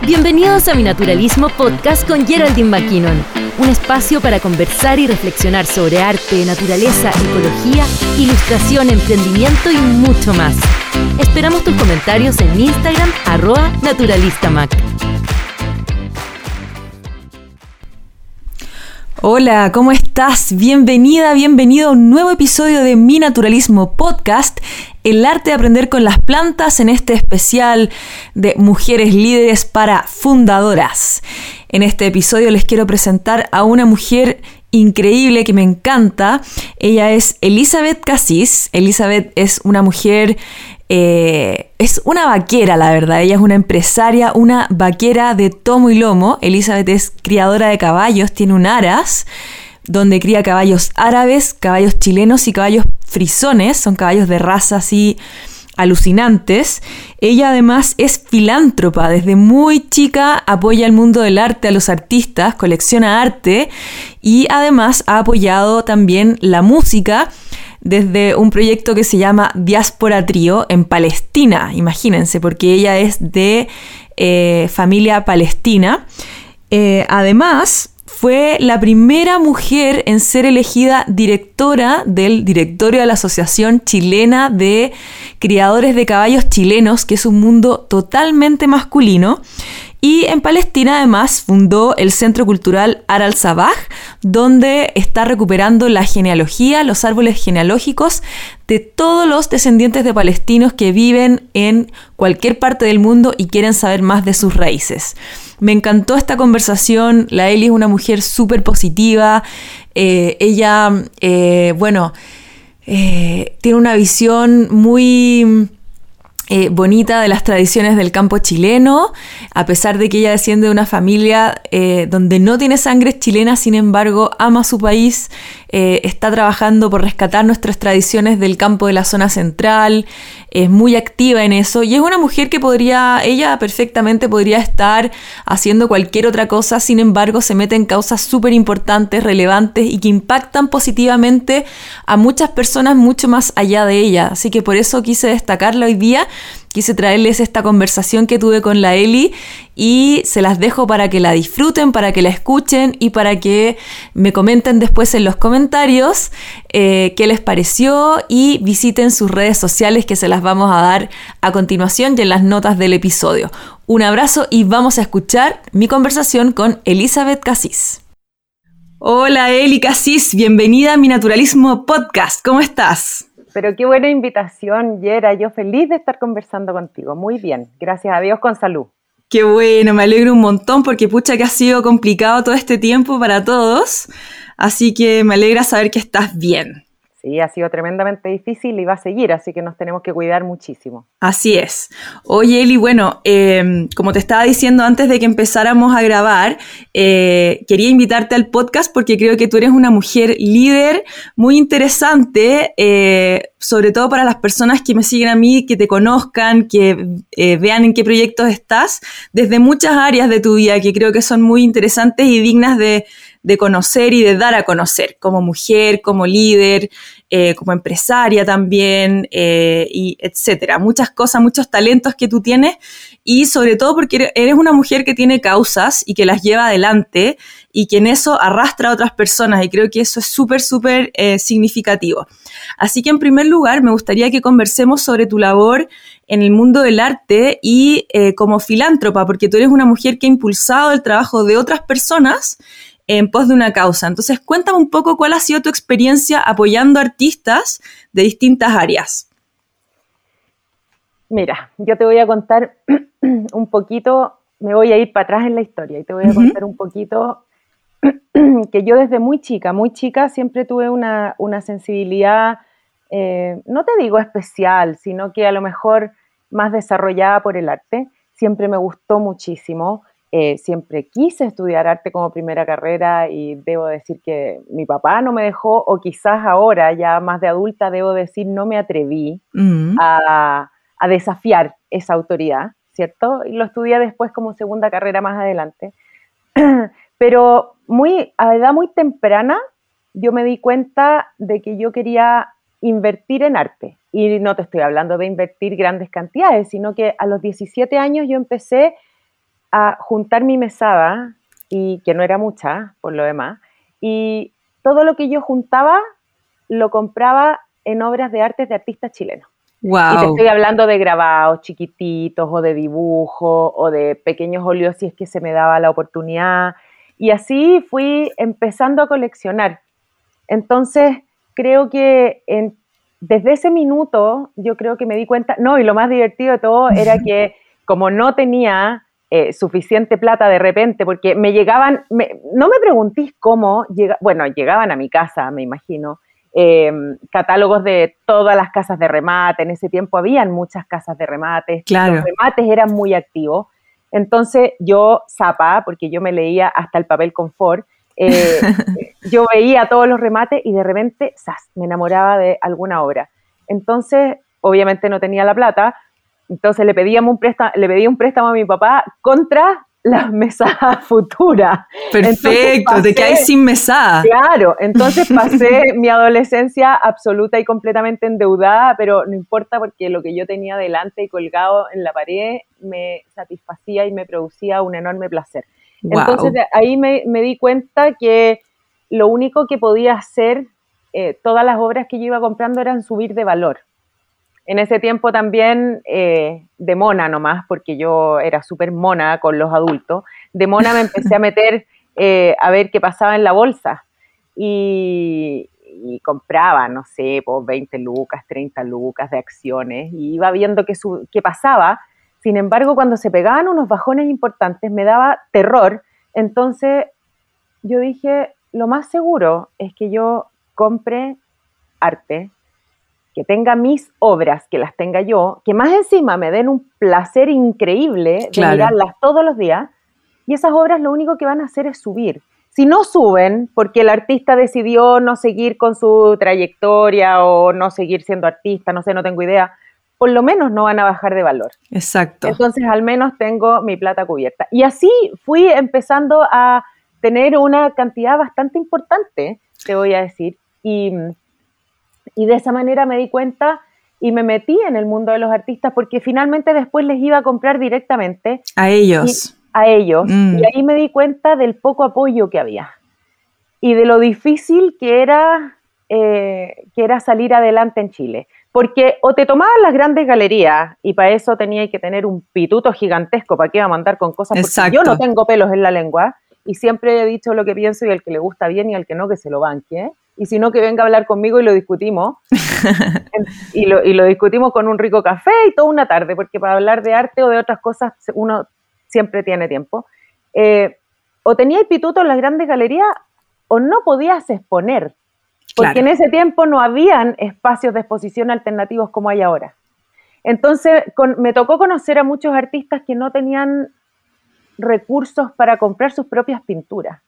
Bienvenidos a Mi Naturalismo Podcast con Geraldine McKinnon, un espacio para conversar y reflexionar sobre arte, naturaleza, ecología, ilustración, emprendimiento y mucho más. Esperamos tus comentarios en Instagram, arroba naturalistamac. Hola, ¿cómo estás? Bienvenida, bienvenido a un nuevo episodio de Mi Naturalismo Podcast, el arte de aprender con las plantas en este especial de mujeres líderes para fundadoras. En este episodio les quiero presentar a una mujer increíble que me encanta. Ella es Elizabeth Cassis. Elizabeth es una mujer eh, es una vaquera, la verdad. Ella es una empresaria, una vaquera de tomo y lomo. Elizabeth es criadora de caballos, tiene un aras donde cría caballos árabes, caballos chilenos y caballos frisones. Son caballos de raza así alucinantes. Ella además es filántropa, desde muy chica apoya el mundo del arte, a los artistas, colecciona arte y además ha apoyado también la música desde un proyecto que se llama Diáspora Trío en Palestina, imagínense, porque ella es de eh, familia palestina. Eh, además, fue la primera mujer en ser elegida directora del directorio de la Asociación Chilena de Criadores de Caballos Chilenos, que es un mundo totalmente masculino. Y en Palestina además fundó el Centro Cultural Aral Sabah, donde está recuperando la genealogía, los árboles genealógicos de todos los descendientes de palestinos que viven en cualquier parte del mundo y quieren saber más de sus raíces. Me encantó esta conversación, la Eli es una mujer súper positiva, eh, ella, eh, bueno, eh, tiene una visión muy eh, bonita de las tradiciones del campo chileno, a pesar de que ella desciende de una familia eh, donde no tiene sangre chilena, sin embargo ama su país, eh, está trabajando por rescatar nuestras tradiciones del campo de la zona central, es muy activa en eso y es una mujer que podría, ella perfectamente podría estar haciendo cualquier otra cosa, sin embargo se mete en causas súper importantes, relevantes y que impactan positivamente a muchas personas mucho más allá de ella. Así que por eso quise destacarla hoy día quise traerles esta conversación que tuve con la Eli y se las dejo para que la disfruten, para que la escuchen y para que me comenten después en los comentarios eh, qué les pareció y visiten sus redes sociales que se las vamos a dar a continuación y en las notas del episodio. Un abrazo y vamos a escuchar mi conversación con Elizabeth Casís. Hola Eli Casís, bienvenida a mi Naturalismo Podcast. ¿Cómo estás? Pero qué buena invitación, Yera. Yo feliz de estar conversando contigo. Muy bien. Gracias a Dios con salud. Qué bueno, me alegro un montón porque pucha que ha sido complicado todo este tiempo para todos. Así que me alegra saber que estás bien. Sí, ha sido tremendamente difícil y va a seguir, así que nos tenemos que cuidar muchísimo. Así es. Oye, Eli, bueno, em, como te estaba diciendo antes de que empezáramos a grabar, eh, quería invitarte al podcast porque creo que tú eres una mujer líder muy interesante, eh, sobre todo para las personas que me siguen a mí, que te conozcan, que eh, vean en qué proyectos estás, desde muchas áreas de tu vida que creo que son muy interesantes y dignas de de conocer y de dar a conocer como mujer, como líder, eh, como empresaria también, eh, y etcétera. Muchas cosas, muchos talentos que tú tienes y sobre todo porque eres una mujer que tiene causas y que las lleva adelante y que en eso arrastra a otras personas y creo que eso es súper, súper eh, significativo. Así que en primer lugar me gustaría que conversemos sobre tu labor en el mundo del arte y como filántropa, porque tú eres una mujer que ha impulsado el trabajo de otras personas en pos de una causa. Entonces, cuéntame un poco cuál ha sido tu experiencia apoyando artistas de distintas áreas. Mira, yo te voy a contar un poquito, me voy a ir para atrás en la historia y te voy a contar un poquito que yo desde muy chica, muy chica, siempre tuve una, sensibilidad, eh, no te digo especial, sino que a lo mejor más desarrollada por el arte. Siempre me gustó muchísimo. Eh, siempre quise estudiar arte como primera carrera y debo decir que mi papá no me dejó, o quizás ahora, ya más de adulta, debo decir, no me atreví mm. a, desafiar esa autoridad, ¿cierto? Y lo estudié después como segunda carrera más adelante. Pero muy, a edad muy temprana, yo me di cuenta de que yo quería invertir en arte. Y no te estoy hablando de invertir grandes cantidades, sino que a los 17 años yo empecé a juntar mi mesada, y que no era mucha por lo demás, y todo lo que yo juntaba lo compraba en obras de arte de artistas chilenos. Y te estoy hablando de grabados chiquititos o de dibujos o de pequeños óleos si es que se me daba la oportunidad. Y así fui empezando a coleccionar. Entonces, creo que desde ese minuto yo creo que me di cuenta, no, y lo más divertido de todo era que como no tenía eh, suficiente plata de repente, porque me llegaban, no me preguntéis cómo, bueno, llegaban a mi casa, me imagino, Em, catálogos de todas las casas de remate. En ese tiempo habían muchas casas de remates. Claro. Los remates eran muy activos. Entonces yo, zapa, porque yo me leía hasta el papel confort, eh, yo veía todos los remates y de repente, ¡zas!, me enamoraba de alguna obra. Entonces, obviamente no tenía la plata, entonces le, pedíamos un préstamo, le pedí un préstamo a mi papá contra las mesadas futuras. Perfecto, te caes sin mesada. Claro, entonces pasé mi adolescencia absoluta y completamente endeudada, pero no importa porque lo que yo tenía delante y colgado en la pared me satisfacía y me producía un enorme placer. Entonces ahí me, di cuenta que lo único que podía hacer, eh, todas las obras que yo iba comprando eran subir de valor en ese tiempo también eh, de mona nomás, porque yo era súper mona con los adultos, de mona me empecé a meter eh, a ver qué pasaba en la bolsa y, compraba, no sé, pues 20 lucas, 30 lucas de acciones y iba viendo qué, qué pasaba. Sin embargo, cuando se pegaban unos bajones importantes me daba terror, entonces yo dije, lo más seguro es que yo compre arte, que tenga mis obras, que las tenga yo, que más encima me den un placer increíble de mirarlas todos los días, y esas obras lo único que van a hacer es subir. Si no suben porque el artista decidió no seguir con su trayectoria o no seguir siendo artista, no sé, no tengo idea, por lo menos no van a bajar de valor. Exacto. Entonces al menos tengo mi plata cubierta. Y así fui empezando a tener una cantidad bastante importante, te voy a decir, y y de esa manera me di cuenta y me metí en el mundo de los artistas porque finalmente después les iba a comprar directamente. A ellos. a ellos. Mm. Y ahí me di cuenta del poco apoyo que había y de lo difícil que era, eh, que era salir adelante en Chile. Porque o te tomaban las grandes galerías y para eso tenía que tener un pituto gigantesco para que iba a mandar con cosas. Porque yo no tengo pelos en la lengua y siempre he dicho lo que pienso y el que le gusta bien y el que no, que se lo banque y si no, que venga a hablar conmigo y lo discutimos. y, lo, y, lo, discutimos con un rico café y toda una tarde, porque para hablar de arte o de otras cosas uno siempre tiene tiempo. Eh, o tenías pituto en las grandes galerías o no podías exponer, porque en ese tiempo no habían espacios de exposición alternativos como hay ahora. Entonces me tocó conocer a muchos artistas que no tenían recursos para comprar sus propias pinturas.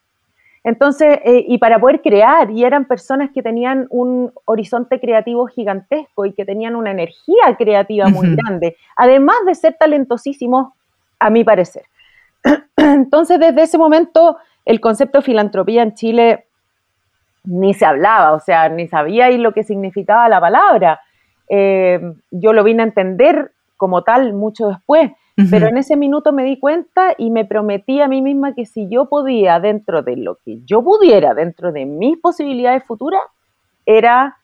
Entonces, eh, y para poder crear, y eran personas que tenían un horizonte creativo gigantesco y que tenían una energía creativa muy grande, además de ser talentosísimos, a mi parecer. Entonces, desde ese momento, el concepto de filantropía en Chile ni se hablaba, o sea, ni sabía lo que significaba la palabra. Eh, yo lo vine a entender como tal mucho después. Pero en ese minuto me di cuenta y me prometí a mí misma que si yo podía, dentro de lo que yo pudiera, dentro de mis posibilidades futuras, era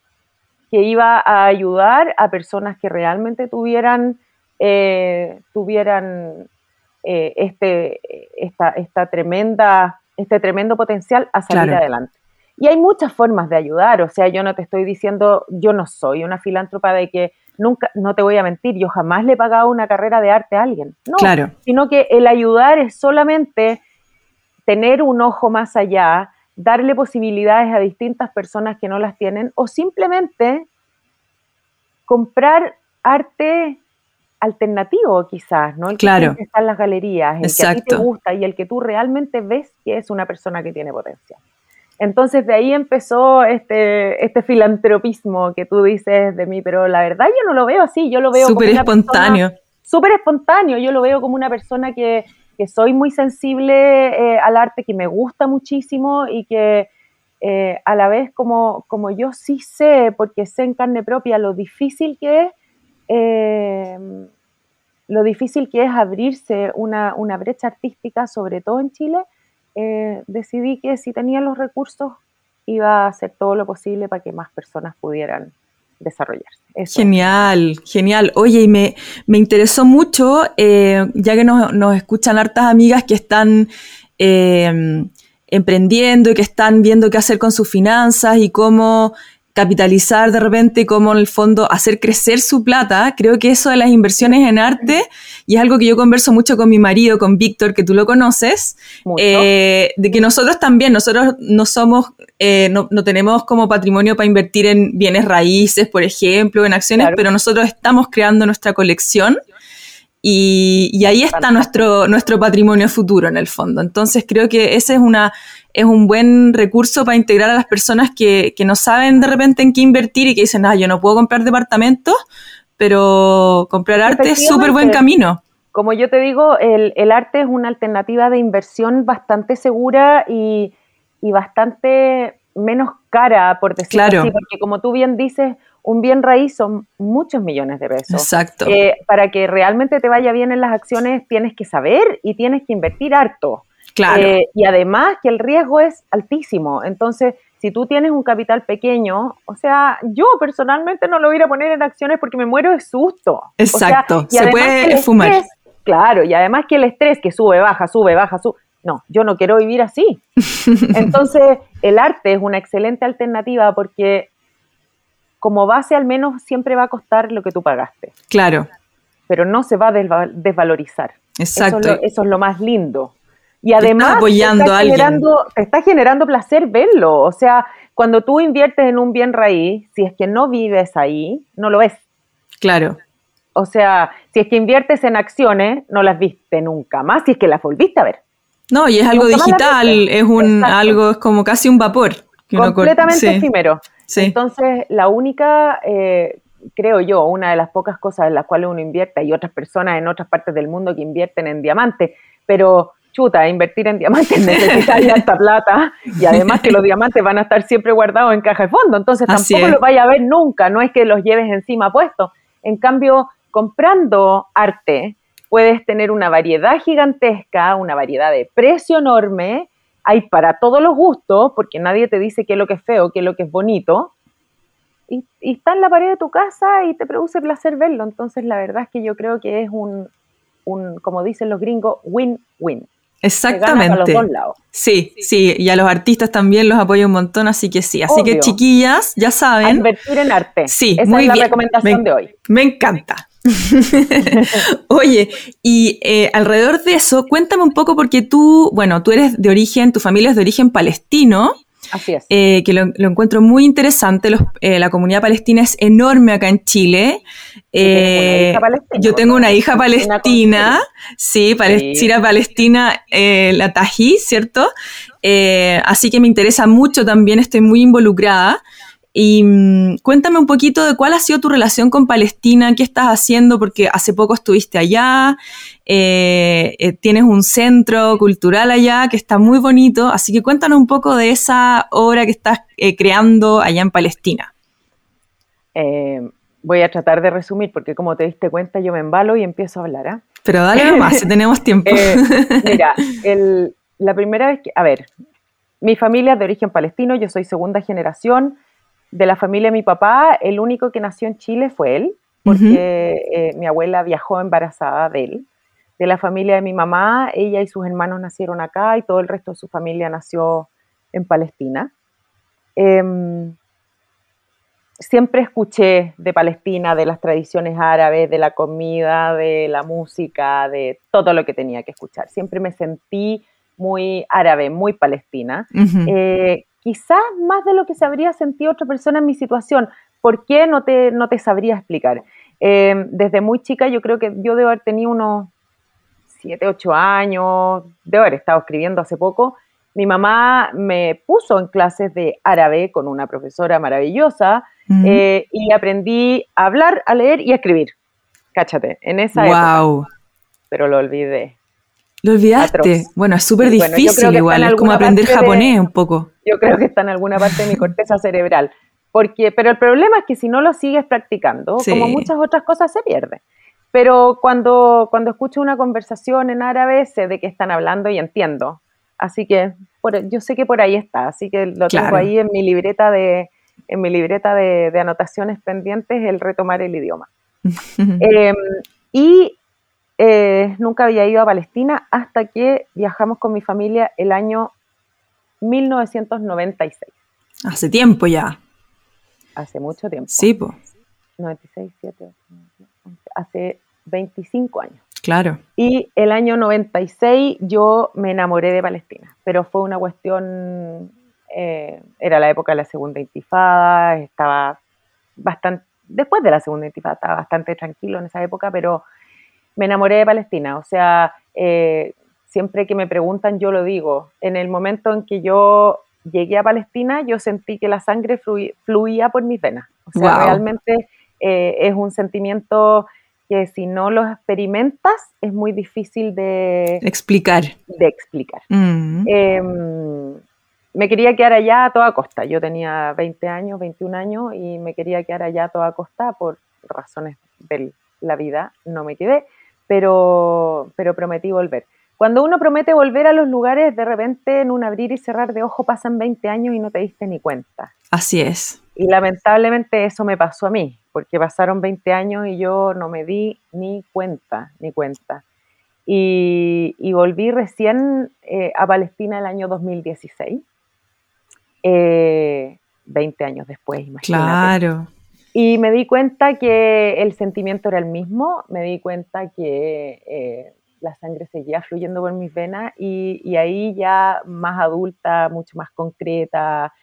que iba a ayudar a personas que realmente tuvieran, eh, tuvieran eh, este, esta, esta, tremenda, este tremendo potencial a salir adelante. Y hay muchas formas de ayudar, o sea, yo no te estoy diciendo, yo no soy una filántropa de que nunca, no te voy a mentir, yo jamás le he pagado una carrera de arte a alguien. No, claro. sino que el ayudar es solamente tener un ojo más allá, darle posibilidades a distintas personas que no las tienen, o simplemente comprar arte alternativo quizás, ¿no? El claro. que está en las galerías, el que a ti te gusta y el que tú realmente ves que es una persona que tiene potencial. Entonces de ahí empezó este, este filantropismo que tú dices de mí, pero la verdad yo no lo veo así, yo lo veo súper espontáneo. Súper espontáneo, yo lo veo como una persona que, soy muy sensible eh, al arte, que me gusta muchísimo y que, eh, a la vez como, como yo sí sé, porque sé en carne propia lo difícil que es, eh, lo difícil que es abrirse una, una, brecha artística, sobre todo en Chile, eh, decidí que si tenía los recursos iba a hacer todo lo posible para que más personas pudieran desarrollarse. Genial, genial. Oye, y me, me interesó mucho, ya que nos, nos, escuchan hartas amigas que están emprendiendo y que están viendo qué hacer con sus finanzas y cómo capitalizar de repente, cómo en el fondo hacer crecer su plata. Creo que eso de las inversiones en arte, y es algo que yo converso mucho con mi marido, con Víctor, que tú lo conoces, eh, de que nosotros también, nosotros no somos, eh, no, tenemos como patrimonio para invertir en bienes raíces, por ejemplo, en acciones, pero nosotros estamos creando nuestra colección y, ahí está nuestro, nuestro patrimonio futuro en el fondo. Entonces creo que ese es, una, es un buen recurso para integrar a las personas que, no saben de repente en qué invertir y que dicen, ah, yo no puedo comprar departamentos, pero comprar arte es súper buen camino. Como yo te digo, el, arte es una alternativa de inversión bastante segura y, y bastante menos cara, por decirlo así, porque como tú bien dices, un bien raíz son muchos millones de pesos. Exacto. Eh, para que realmente te vaya bien en las acciones tienes que saber y tienes que invertir harto. Claro. Eh, y además que el riesgo es altísimo. Entonces, si tú tienes un capital pequeño, o sea, yo personalmente no lo voy a poner en acciones porque me muero de susto. Exacto. Se puede fumar. claro, y además que el estrés que sube, baja, sube, baja, sube. No, yo no quiero vivir así. Entonces, el arte es una excelente alternativa porque como base al menos siempre va a costar lo que tú pagaste. Claro. Pero no se va a desvalorizar. Exacto. Eso es, lo, más lindo. Y además apoyando te, está generando, te está generando placer verlo. O sea, cuando tú inviertes en un bien raíz, si es que no vives ahí, no lo ves. Claro. O sea, si es que inviertes en acciones, no las viste nunca más, si es que las volviste a ver. No, y es algo digital, es un algo, es como casi un vapor. Completamente efímero. Entonces, la única, eh, creo yo, una de las pocas cosas en las cuales uno invierte, hay otras personas en otras partes del mundo que invierten en diamantes, pero chuta, invertir en diamantes necesita esta plata y además que los diamantes van a estar siempre guardados en caja de fondo, entonces tampoco los vaya a ver nunca, no es que los lleves encima puestos. En cambio, comprando arte, puedes tener una variedad gigantesca, una variedad de precio enorme hay para todos los gustos, porque nadie te dice qué es lo que es feo, qué es lo que es bonito, y, está en la pared de tu casa y te produce placer verlo. Entonces, la verdad es que yo creo que es un, como dicen los gringos, win-win. Exactamente. los dos lados. Sí, sí, y a los artistas también los apoyo un montón, así que sí. Así que chiquillas, ya saben. invertir en arte. Sí, Esa muy es la bien. recomendación de hoy. Me encanta. Oye, y eh, alrededor de eso, cuéntame un poco porque tú, bueno, tú eres de origen, tu familia es de origen palestino. Así es. Eh, que lo, encuentro muy interesante. Eh, la comunidad palestina es enorme acá en Chile. yo tengo una hija palestina, sí, palestina, palestina, la Tají, ¿cierto? así que me interesa mucho también, estoy muy involucrada. Y mm, cuéntame un poquito de cuál ha sido tu relación con Palestina, qué estás haciendo, porque hace poco estuviste allá, eh, eh, tienes un centro cultural allá que está muy bonito, así que cuéntanos un poco de esa obra que estás eh, creando allá en Palestina. voy a tratar de resumir, porque como te diste cuenta, yo me embalo y empiezo a hablar. ¿ah? Pero dale nomás, si tenemos tiempo. mira, la primera vez que, a ver, mi familia es de origen palestino, yo soy segunda generación de la familia de mi papá, el único que nació en Chile fue él, porque eh, mi abuela viajó embarazada de él. De la familia de mi mamá, ella y sus hermanos nacieron acá y todo el resto de su familia nació en Palestina. Em, siempre escuché de Palestina, de las tradiciones árabes, de la comida, de la música, de todo lo que tenía que escuchar. Siempre me sentí muy árabe, muy palestina quizás más de lo que se habría sentido otra persona en mi situación. ¿Por qué? No te, no te sabría explicar. Eh, desde muy chica yo creo que yo debo haber tenido unos 7, 8 años, debo haber estado escribiendo hace poco. Mi mamá me puso en clases de árabe con una profesora maravillosa eh, y aprendí a hablar, a leer y a escribir. Cáchate, en esa wow. Pero lo olvidé. Lo olvidaste. Bueno, es súper difícil igual, es como aprender japonés un poco. Yo creo que está en alguna parte de mi corteza cerebral. Porque, pero el problema es que si no lo sigues practicando, como muchas otras cosas, se pierde. Pero cuando, cuando escucho una conversación en árabe, sé de qué están hablando y entiendo. Así que yo sé que por ahí está, así que lo tengo ahí en mi libreta de, en mi libreta de, anotaciones pendientes, el retomar el idioma. Em, y eh, nunca había ido a Palestina hasta que viajamos con mi familia el año 1996. Hace tiempo ya. Hace mucho tiempo. Sí, pues. 96, 7, 8, hace 25 años. Claro. Y el año 96 yo me enamoré de Palestina, pero fue una cuestión, eh, era la época de la segunda intifada, estaba bastante, después de la segunda intifada, estaba bastante tranquilo en esa época, pero me enamoré de Palestina, o sea, eh, siempre que me preguntan yo lo digo, en el momento en que yo llegué a Palestina, yo sentí que la sangre fluía, por mis venas, o sea, realmente eh, es un sentimiento que si no lo experimentas es muy difícil de explicar. De explicar. Mm. Em, me quería quedar allá a toda costa. Yo tenía 20 años, 21 años y me quería quedar allá a toda costa por razones de la vida. No me quedé, pero, pero prometí volver. Cuando uno promete volver a los lugares, de repente en un abrir y cerrar de ojo pasan 20 años y no te diste ni cuenta. Así es. Y lamentablemente eso me pasó a mí porque pasaron 20 años y yo no me di ni cuenta, ni cuenta. Y, volví recién eh, a Palestina el año 2016, 20 eh, años después, imagínate. Claro. Y me di cuenta que el sentimiento era el mismo, me di cuenta que eh, la sangre seguía fluyendo por mis venas y, y, ahí ya más adulta, mucho más concreta,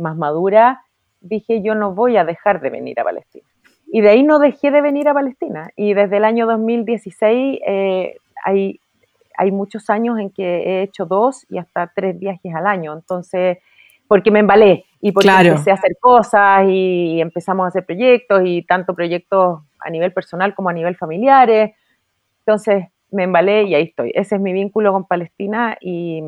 más madura, dije yo no voy a dejar de venir a Palestina. Y de ahí no dejé de venir a Palestina. Y desde el año 2016 eh, hay, hay muchos años en que he hecho dos y hasta tres viajes al año. Entonces, porque me embalé y porque empecé a hacer cosas y empezamos a hacer proyectos y tanto proyectos a nivel personal como a nivel familiares. Entonces, me embalé y ahí estoy. Ese es mi vínculo con Palestina y,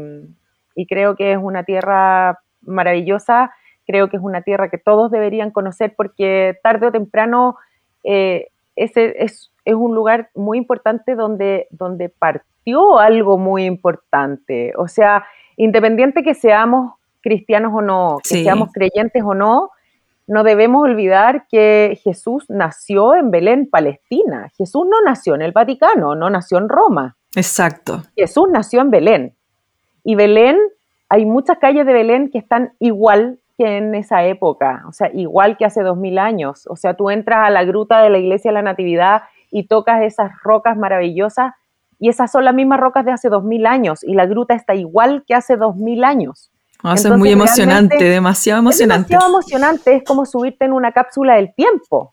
y creo que es una tierra maravillosa creo que es una tierra que todos deberían conocer porque tarde o temprano eh, ese es, un lugar muy importante donde, donde partió algo muy importante. O sea, independiente que seamos cristianos o no, que seamos creyentes o no, no debemos olvidar que Jesús nació en Belén, Palestina. Jesús no nació en el Vaticano, no nació en Roma. Exacto. Jesús nació en Belén. Y Belén, hay muchas calles de Belén que están igual en esa época, o sea, igual que hace dos mil años. O sea, tú entras a la gruta de la iglesia de la Natividad y tocas esas rocas maravillosas y esas son las mismas rocas de hace dos mil años y la gruta está igual que hace dos mil años. Ah, eso es muy emocionante, demasiado emocionante. Es demasiado emocionante, es como subirte en una cápsula del tiempo.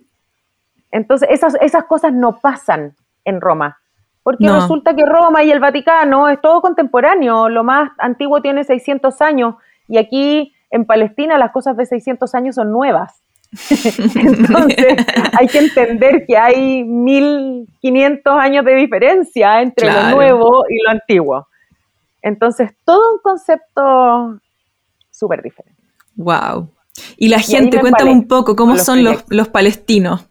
Entonces, esas, esas cosas no pasan en Roma. Porque resulta que Roma y el Vaticano es todo contemporáneo, lo más antiguo tiene 600 años y aquí en Palestina las cosas de 600 años son nuevas. Entonces hay que entender que hay 1500 años de diferencia entre lo nuevo y lo antiguo. Entonces, todo un concepto súper diferente. Wow. Y la gente, cuéntame un poco, ¿cómo son los, los palestinos?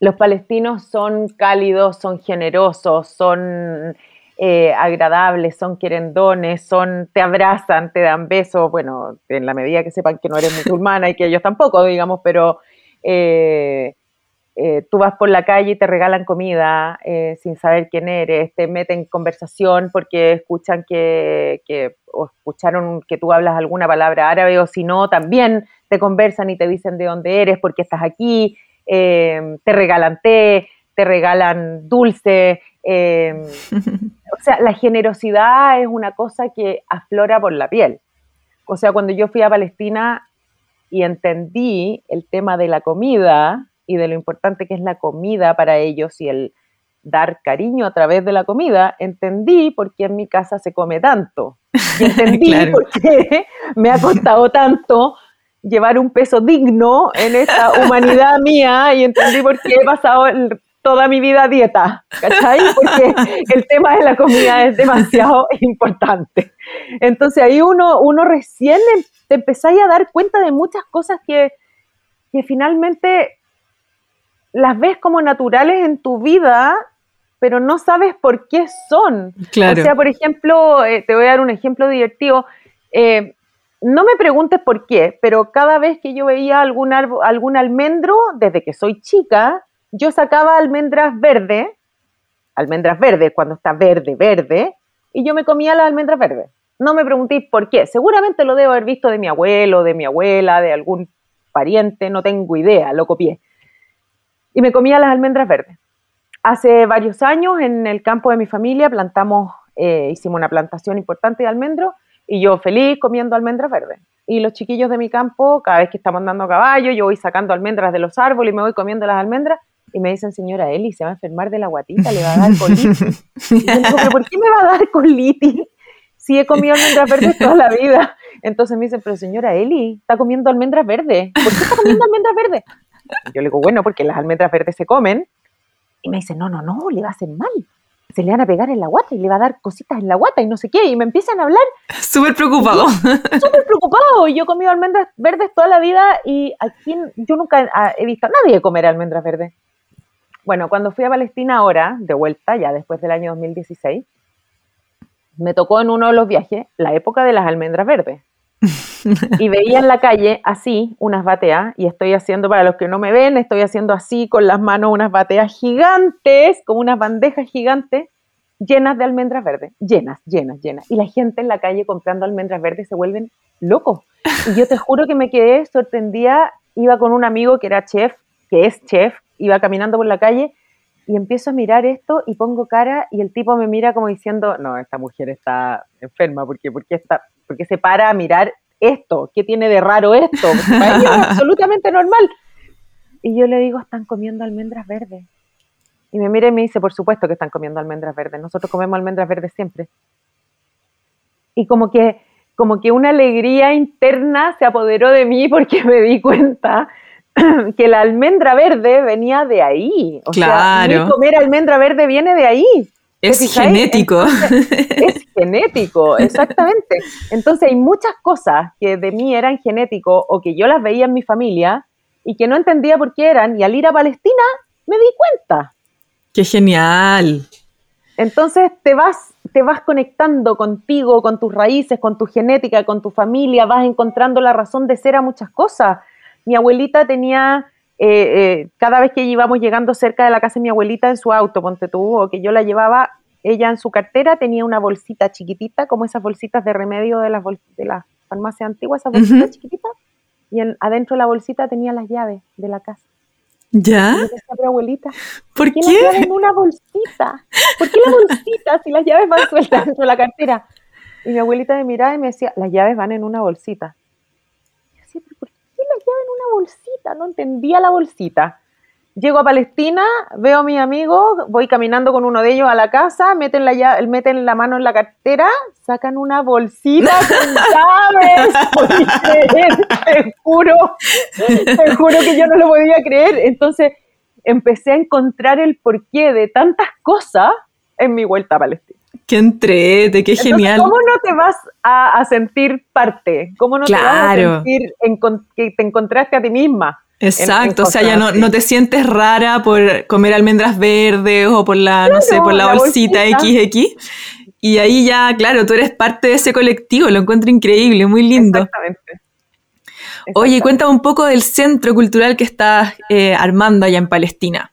Los palestinos son cálidos, son generosos, son eh, agradables, son querendones, son, te abrazan, te dan besos, bueno, en la medida que sepan que no eres musulmana y que ellos tampoco, digamos, pero eh, eh, tú vas por la calle y te regalan comida sin saber quién eres, te meten en conversación porque escuchan que, que, o escucharon que tú hablas alguna palabra árabe o si no, también te conversan y te dicen de dónde eres, porque estás aquí, te regalan té, te regalan dulce, eh, o sea, la generosidad es una cosa que aflora por la piel. O sea, cuando yo fui a Palestina y entendí el tema de la comida y de lo importante que es la comida para ellos y el dar cariño a través de la comida, entendí por qué en mi casa se come tanto. Y entendí por qué me ha costado tanto llevar un peso digno en esta humanidad mía y entendí por qué he pasado el toda mi vida a dieta, ¿cachai? Porque el tema de la comida es demasiado importante. Entonces ahí uno, uno recién em, te empezáis a dar cuenta de muchas cosas que, que finalmente las ves como naturales en tu vida, pero no sabes por qué son. Claro. O sea, por ejemplo, eh, te voy a dar un ejemplo divertido. Eh, no me preguntes por qué, pero cada vez que yo veía algún, algún almendro, desde que soy chica, yo sacaba almendras verdes, almendras verdes cuando está verde, verde, y yo me comía las almendras verdes. No me preguntéis por qué. Seguramente lo debo haber visto de mi abuelo, de mi abuela, de algún pariente, no tengo idea, lo copié. Y me comía las almendras verdes. Hace varios años en el campo de mi familia plantamos, eh, hicimos una plantación importante de almendros y yo feliz comiendo almendras verdes. Y los chiquillos de mi campo, cada vez que estamos andando a caballo, yo voy sacando almendras de los árboles y me voy comiendo las almendras y me dicen, señora Eli, se va a enfermar de la guatita, le va a dar colitis. y yo digo, ¿pero por qué me va a dar colitis si he comido almendras verdes toda la vida? Entonces me dicen, pero señora Eli, está comiendo almendras verdes. ¿Por qué está comiendo almendras verdes? Yo le digo, bueno, porque las almendras verdes se comen. Y me dicen, no, no, no, le va a hacer mal se le van a pegar en la guata y le va a dar cositas en la guata y no sé qué, y me empiezan a hablar. Súper preocupado. Súper preocupado. Yo he comido almendras verdes toda la vida y aquí yo nunca he visto a nadie comer almendras verdes. Bueno, cuando fui a Palestina ahora, de vuelta, ya después del año 2016, me tocó en uno de los viajes la época de las almendras verdes. y veía en la calle así unas bateas y estoy haciendo, para los que no me ven, estoy haciendo así con las manos unas bateas gigantes, como unas bandejas gigantes llenas de almendras verdes, llenas, llenas, llenas. Y la gente en la calle comprando almendras verdes se vuelven locos. Y yo te juro que me quedé sorprendida, iba con un amigo que era chef, que es chef, iba caminando por la calle y empiezo a mirar esto y pongo cara y el tipo me mira como diciendo, no, esta mujer está enferma, porque, porque, está, porque se para a mirar esto, ¿qué tiene de raro esto? Para es absolutamente normal. Y yo le digo, están comiendo almendras verdes. Y me mira y me dice, por supuesto que están comiendo almendras verdes. Nosotros comemos almendras verdes siempre. Y como que, como que una alegría interna se apoderó de mí porque me di cuenta que la almendra verde venía de ahí. O claro. sea, comer almendra verde viene de ahí. Es genético. es genético, exactamente. Entonces hay muchas cosas que de mí eran genéticos o que yo las veía en mi familia y que no entendía por qué eran y al ir a Palestina me di cuenta. ¡Qué genial! Entonces te vas, te vas conectando contigo, con tus raíces, con tu genética, con tu familia, vas encontrando la razón de ser a muchas cosas. Mi abuelita tenía eh, eh, cada vez que íbamos llegando cerca de la casa de mi abuelita en su auto, ponte tú, o que yo la llevaba, ella en su cartera tenía una bolsita chiquitita, como esas bolsitas de remedio de las, de las farmacias antiguas, esas bolsitas chiquititas, y en, adentro de la bolsita tenía las llaves de la casa. ¿Ya? Y abuelita, ¿por, qué? las llaves en una bolsita? ¿Por qué la bolsita si las llaves van sueltas dentro de la cartera? Y mi abuelita me miraba y me decía, las llaves van en una bolsita. Y yo decía, ¿por la llave en una bolsita? No entendía la bolsita. Llego a Palestina, veo a mis amigos, voy caminando con uno de ellos a la casa, meten la, llave, meten la mano en la cartera, sacan una bolsita con llaves. te juro, te juro que yo no lo podía creer. Entonces empecé a encontrar el porqué de tantas cosas en mi vuelta a Palestina. Qué entrete, qué genial. ¿Cómo no te vas a, sentir parte? ¿Cómo no te vas a sentir que te encontraste a ti misma? Exacto, o sea, ya no, no, te sientes rara por comer almendras verdes o por la, no sé, por la, bolsita, XX. Y ahí ya, claro, tú eres parte de ese colectivo, lo encuentro increíble, muy lindo. Exactamente. Oye, cuéntame un poco del centro cultural que estás eh, armando allá en Palestina.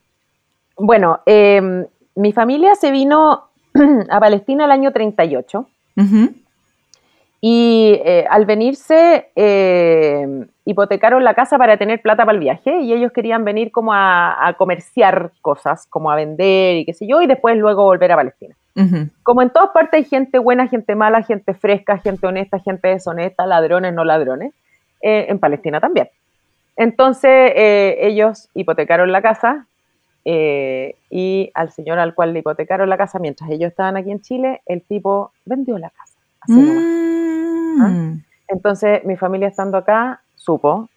Bueno, em, mi familia se vino a Palestina el año 38. Y eh, al venirse, eh, hipotecaron la casa para tener plata para el viaje y ellos querían venir como a, comerciar cosas, como a vender y qué sé yo, y después luego volver a Palestina. Como en todas partes hay gente buena, gente mala, gente fresca, gente honesta, gente deshonesta, ladrones, no ladrones, eh, en Palestina también. Entonces ellos hipotecaron la casa, eh, y al señor al cual le hipotecaron la casa mientras ellos estaban aquí en Chile, el tipo vendió la casa. Mm. ¿Ah? Entonces, mi familia estando acá, supo,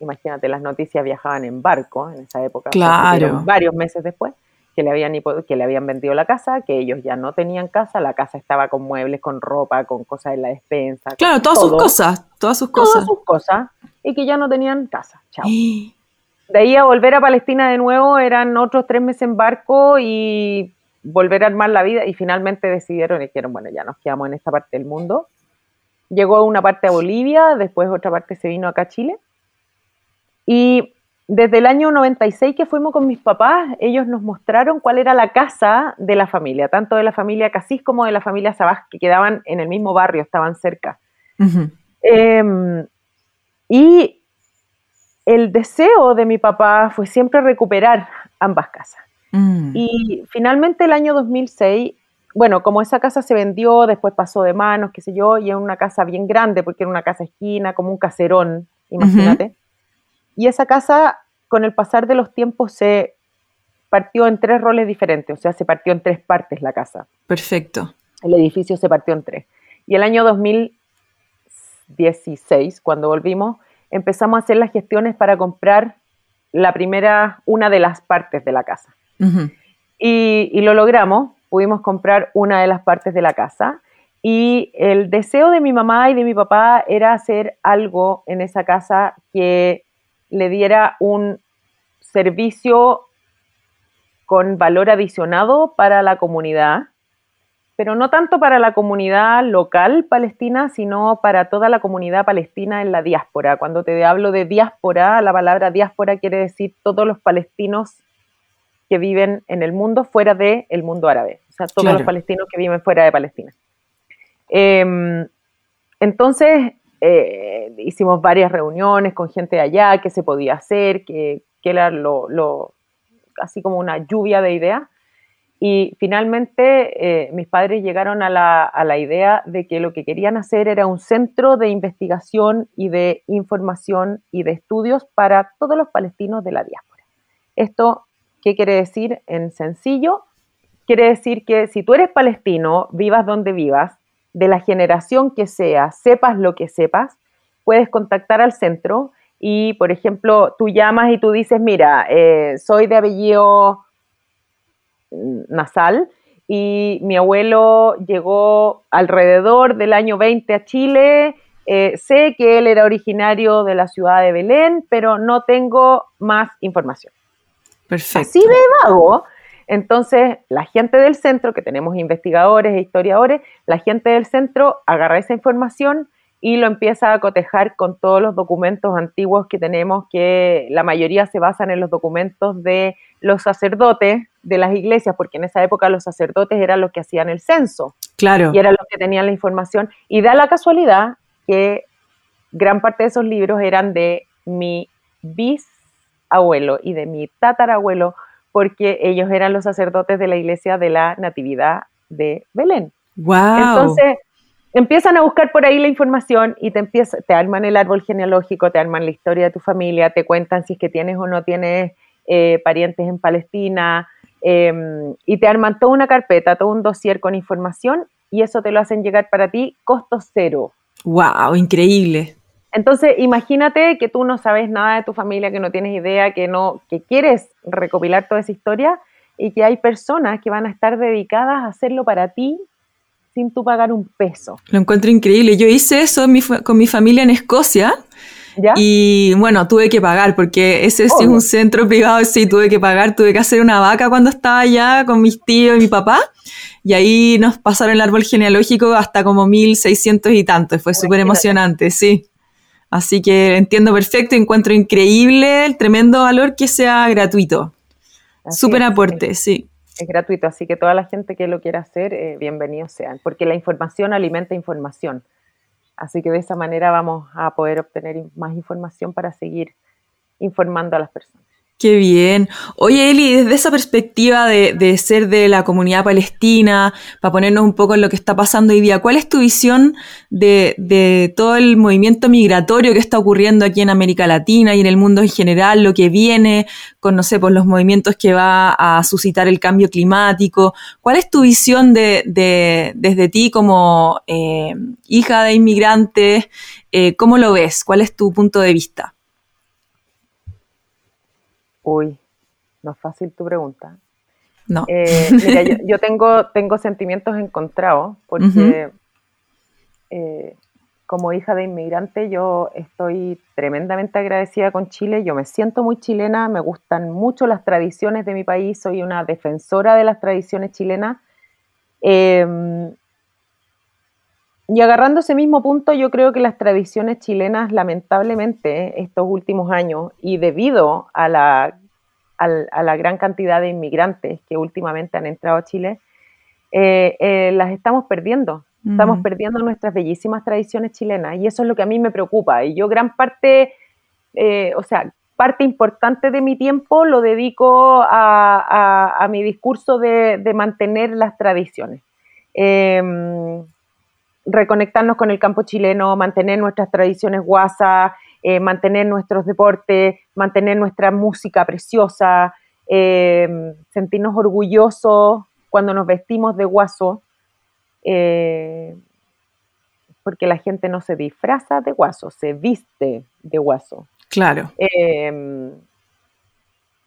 imagínate, las noticias viajaban en barco en esa época, claro. varios meses después, que le, habían, que le habían vendido la casa, que ellos ya no tenían casa, la casa estaba con muebles, con ropa, con cosas en la despensa. Claro, todas sus cosas, todas sus cosas. Todas sus cosas, y que ya no tenían casa. Chao. De ahí a volver a Palestina de nuevo eran otros tres meses en barco y volver a armar la vida y finalmente decidieron y dijeron, bueno, ya nos quedamos en esta parte del mundo. Llegó una parte a Bolivia, después otra parte se vino acá a Chile. Y desde el año 96 que fuimos con mis papás, ellos nos mostraron cuál era la casa de la familia, tanto de la familia Casís como de la familia Sabás, que quedaban en el mismo barrio, estaban cerca. Em, y el deseo de mi papá fue siempre recuperar ambas casas. Mm. Y finalmente el año 2006, bueno, como esa casa se vendió, después pasó de manos, qué sé yo, y es una casa bien grande, porque era una casa esquina, como un caserón, imagínate. Y esa casa, con el pasar de los tiempos, se partió en tres roles diferentes, o sea, se partió en tres partes la casa. Perfecto. El edificio se partió en tres. Y el año 2016, cuando volvimos, empezamos a hacer las gestiones para comprar la primera, una de las partes de la casa. y, y, lo logramos, pudimos comprar una de las partes de la casa. Y el deseo de mi mamá y de mi papá era hacer algo en esa casa que le diera un servicio con valor adicionado para la comunidad, pero no tanto para la comunidad local palestina, sino para toda la comunidad palestina en la diáspora. Cuando te hablo de diáspora, la palabra diáspora quiere decir todos los palestinos que viven en el mundo fuera del el mundo árabe, o sea, todos los palestinos que viven fuera de Palestina. Em, entonces, eh, hicimos varias reuniones con gente de allá, qué se podía hacer, que, era lo, lo, así como una lluvia de ideas. Y finalmente eh, mis padres llegaron a la, a la, idea de que lo que querían hacer era un centro de investigación y de información y de estudios para todos los palestinos de la diáspora. Esto, ¿qué quiere decir en sencillo? Quiere decir que si tú eres palestino, vivas donde vivas, de la generación que sea, sepas lo que sepas, puedes contactar al centro y, por ejemplo, tú llamas y tú dices, mira, eh, soy de apellido nasal y mi abuelo llegó alrededor del año 20 a Chile. Eh, sé que él era originario de la ciudad de Belén, pero no tengo más información. Perfecto. Así de vago entonces, la gente del centro, que tenemos investigadores e historiadores, la gente del centro agarra esa información y lo empieza a cotejar con todos los documentos antiguos que tenemos, que la mayoría se basan en los documentos de los sacerdotes de las iglesias, porque en esa época los sacerdotes eran los que hacían el censo. Claro. Y eran los que tenían la información. Y da la casualidad que gran parte de esos libros eran de mi bisabuelo y de mi tatarabuelo, porque ellos eran los sacerdotes de la iglesia de la Natividad de Belén. Wow. Entonces, empiezan a buscar por ahí la información y te, empieza, te arman el árbol genealógico, te arman la historia de tu familia, te cuentan si es que tienes o no tienes eh, parientes en Palestina, em, y te arman toda una carpeta, todo un dossier con información, y eso te lo hacen llegar para ti, costo cero. ¡Wow! Increíble. Entonces, imagínate que tú no sabes nada de tu familia, que no tienes idea, que no, que quieres recopilar toda esa historia y que hay personas que van a estar dedicadas a hacerlo para ti sin tú pagar un peso. Lo encuentro increíble. Yo hice eso con mi familia en Escocia. Y bueno, tuve que pagar porque ese es un centro privado, sí, tuve que pagar, tuve que hacer una vaca cuando estaba allá con mis tíos y mi papá. Y ahí nos pasaron el árbol genealógico hasta como 1600 y tanto. Fue súper emocionante, sí. Así que entiendo perfecto, encuentro increíble el tremendo valor que sea gratuito. Súper aporte, sí. Es gratuito, así que toda la gente que lo quiera hacer, eh, bienvenidos sean, porque la información alimenta información. Así que de esa manera vamos a poder obtener más información para seguir informando a las personas. Qué bien. Oye, Eli, desde esa perspectiva de, ser de la comunidad palestina, para ponernos un poco en lo que está pasando hoy día, ¿cuál es tu visión de, todo el movimiento migratorio que está ocurriendo aquí en América Latina y en el mundo en general, lo que viene con, no sé, pues los movimientos que va a suscitar el cambio climático? ¿Cuál es tu visión de, desde ti como eh, hija de inmigrantes? Eh, ¿Cómo lo ves? ¿Cuál es tu punto de vista? Uy, no es fácil tu pregunta. No. Eh, mira, yo, tengo, tengo sentimientos encontrados porque eh, como hija de inmigrante yo estoy tremendamente agradecida con Chile, yo me siento muy chilena, me gustan mucho las tradiciones de mi país, soy una defensora de las tradiciones chilenas. Em, y agarrando ese mismo punto, yo creo que las tradiciones chilenas, lamentablemente, estos últimos años, y debido a la, a la gran cantidad de inmigrantes que últimamente han entrado a Chile, eh, eh, las estamos perdiendo. Estamos perdiendo nuestras bellísimas tradiciones chilenas y eso es lo que a mí me preocupa. Y yo gran parte, eh, o sea, parte importante de mi tiempo lo dedico a, mi discurso de, mantener las tradiciones. Em, reconectarnos con el campo chileno, mantener nuestras tradiciones guasas, eh, mantener nuestros deportes, mantener nuestra música preciosa, em, sentirnos orgullosos cuando nos vestimos de guaso. Eh, porque la gente no se disfraza de guaso, se viste de guaso. Claro.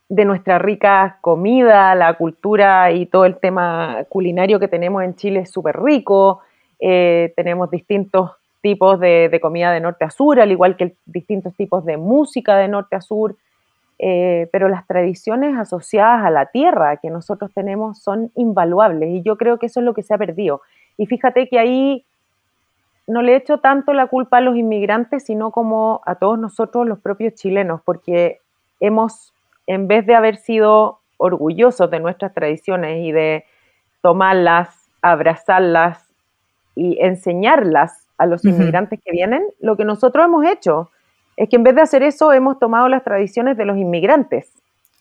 De nuestra rica comida, la cultura y todo el tema culinario que tenemos en Chile es súper rico. Eh, tenemos distintos tipos de, comida de norte a sur, al igual que distintos tipos de música de norte a sur. Eh, pero las tradiciones asociadas a la tierra que nosotros tenemos son invaluables y yo creo que eso es lo que se ha perdido. Y fíjate que ahí no le echo tanto la culpa a los inmigrantes, sino como a todos nosotros los propios chilenos, porque hemos, en vez de haber sido orgullosos de nuestras tradiciones y de tomarlas, abrazarlas y enseñarlas a los inmigrantes que vienen, lo que nosotros hemos hecho es que en vez de hacer eso hemos tomado las tradiciones de los inmigrantes.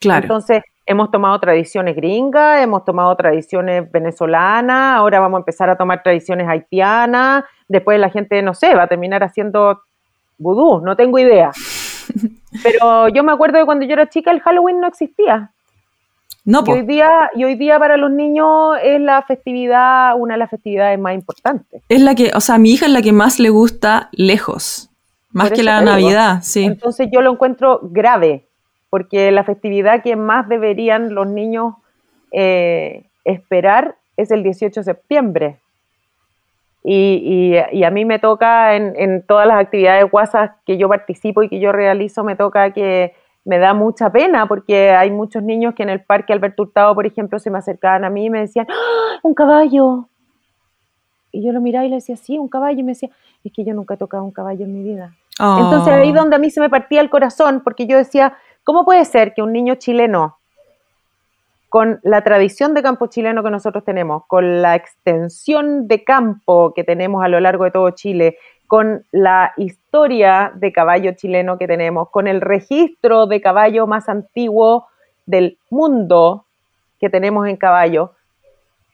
Claro. Entonces, hemos tomado tradiciones gringas, hemos tomado tradiciones venezolanas, ahora vamos a empezar a tomar tradiciones haitianas, después la gente, no sé, va a terminar haciendo vudú, no tengo idea. Pero yo me acuerdo de cuando yo era chica el Halloween no existía. No, y hoy día y hoy día para los niños es la festividad, una de las festividades más importantes. Es la que, o sea, a mi hija es la que más le gusta lejos, más que la Navidad, sí. Entonces yo lo encuentro grave, porque la festividad que más deberían los niños eh, esperar es el 18 de septiembre. Y, a mí me toca en, todas las actividades WhatsApp que yo participo y que yo realizo, me toca que me da mucha pena porque hay muchos niños que en el parque Alberto Hurtado, por ejemplo, se me acercaban a mí y me decían, ¡Ah, un caballo. Y yo lo miraba y le decía, sí, un caballo. Y me decía, es que yo nunca he tocado un caballo en mi vida. Entonces ahí oh. donde a mí se me partía el corazón porque yo decía, ¿Cómo puede ser que un niño chileno, con la tradición de campo chileno que nosotros tenemos, con la extensión de campo que tenemos a lo largo de todo Chile, con la historia de caballo chileno que tenemos, con el registro de caballo más antiguo del mundo que tenemos en caballo,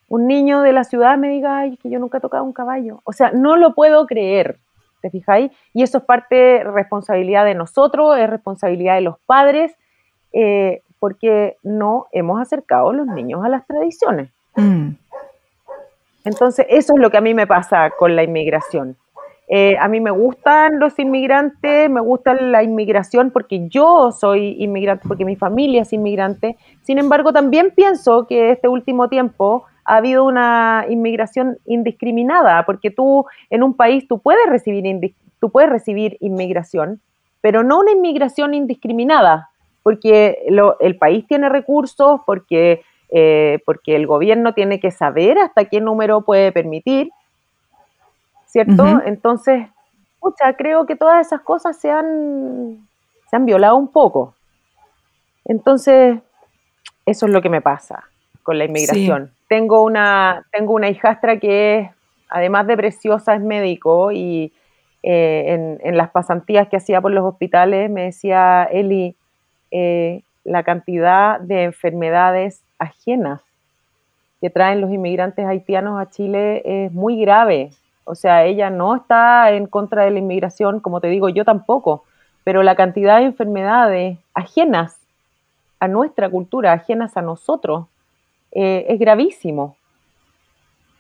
un niño de la ciudad me diga, ay, que yo nunca he tocado un caballo. O sea, no lo puedo creer. ¿te fijáis? Y eso es parte responsabilidad de nosotros, es responsabilidad de los padres, eh, porque no hemos acercado a los niños a las tradiciones. Mm. Entonces, eso es lo que a mí me pasa con la inmigración. Eh, a mí me gustan los inmigrantes, me gusta la inmigración porque yo soy inmigrante, porque mi familia es inmigrante. Sin embargo, también pienso que este último tiempo ha habido una inmigración indiscriminada, porque tú en un país tú puedes recibir, tú puedes recibir inmigración, pero no una inmigración indiscriminada, porque el país tiene recursos, porque, eh, porque el gobierno tiene que saber hasta qué número puede permitir, ¿cierto? Entonces, pucha, creo que todas esas cosas se han, se han violado un poco. Entonces, eso es lo que me pasa con la inmigración. Tengo, una, tengo una hijastra que es, además de preciosa, es médico y eh, en, las pasantías que hacía por los hospitales me decía, Eli, eh, la cantidad de enfermedades ajenas que traen los inmigrantes haitianos a Chile es muy grave. O sea, ella no está en contra de la inmigración, como te digo, yo tampoco, pero la cantidad de enfermedades ajenas a nuestra cultura, ajenas a nosotros, eh, es gravísimo.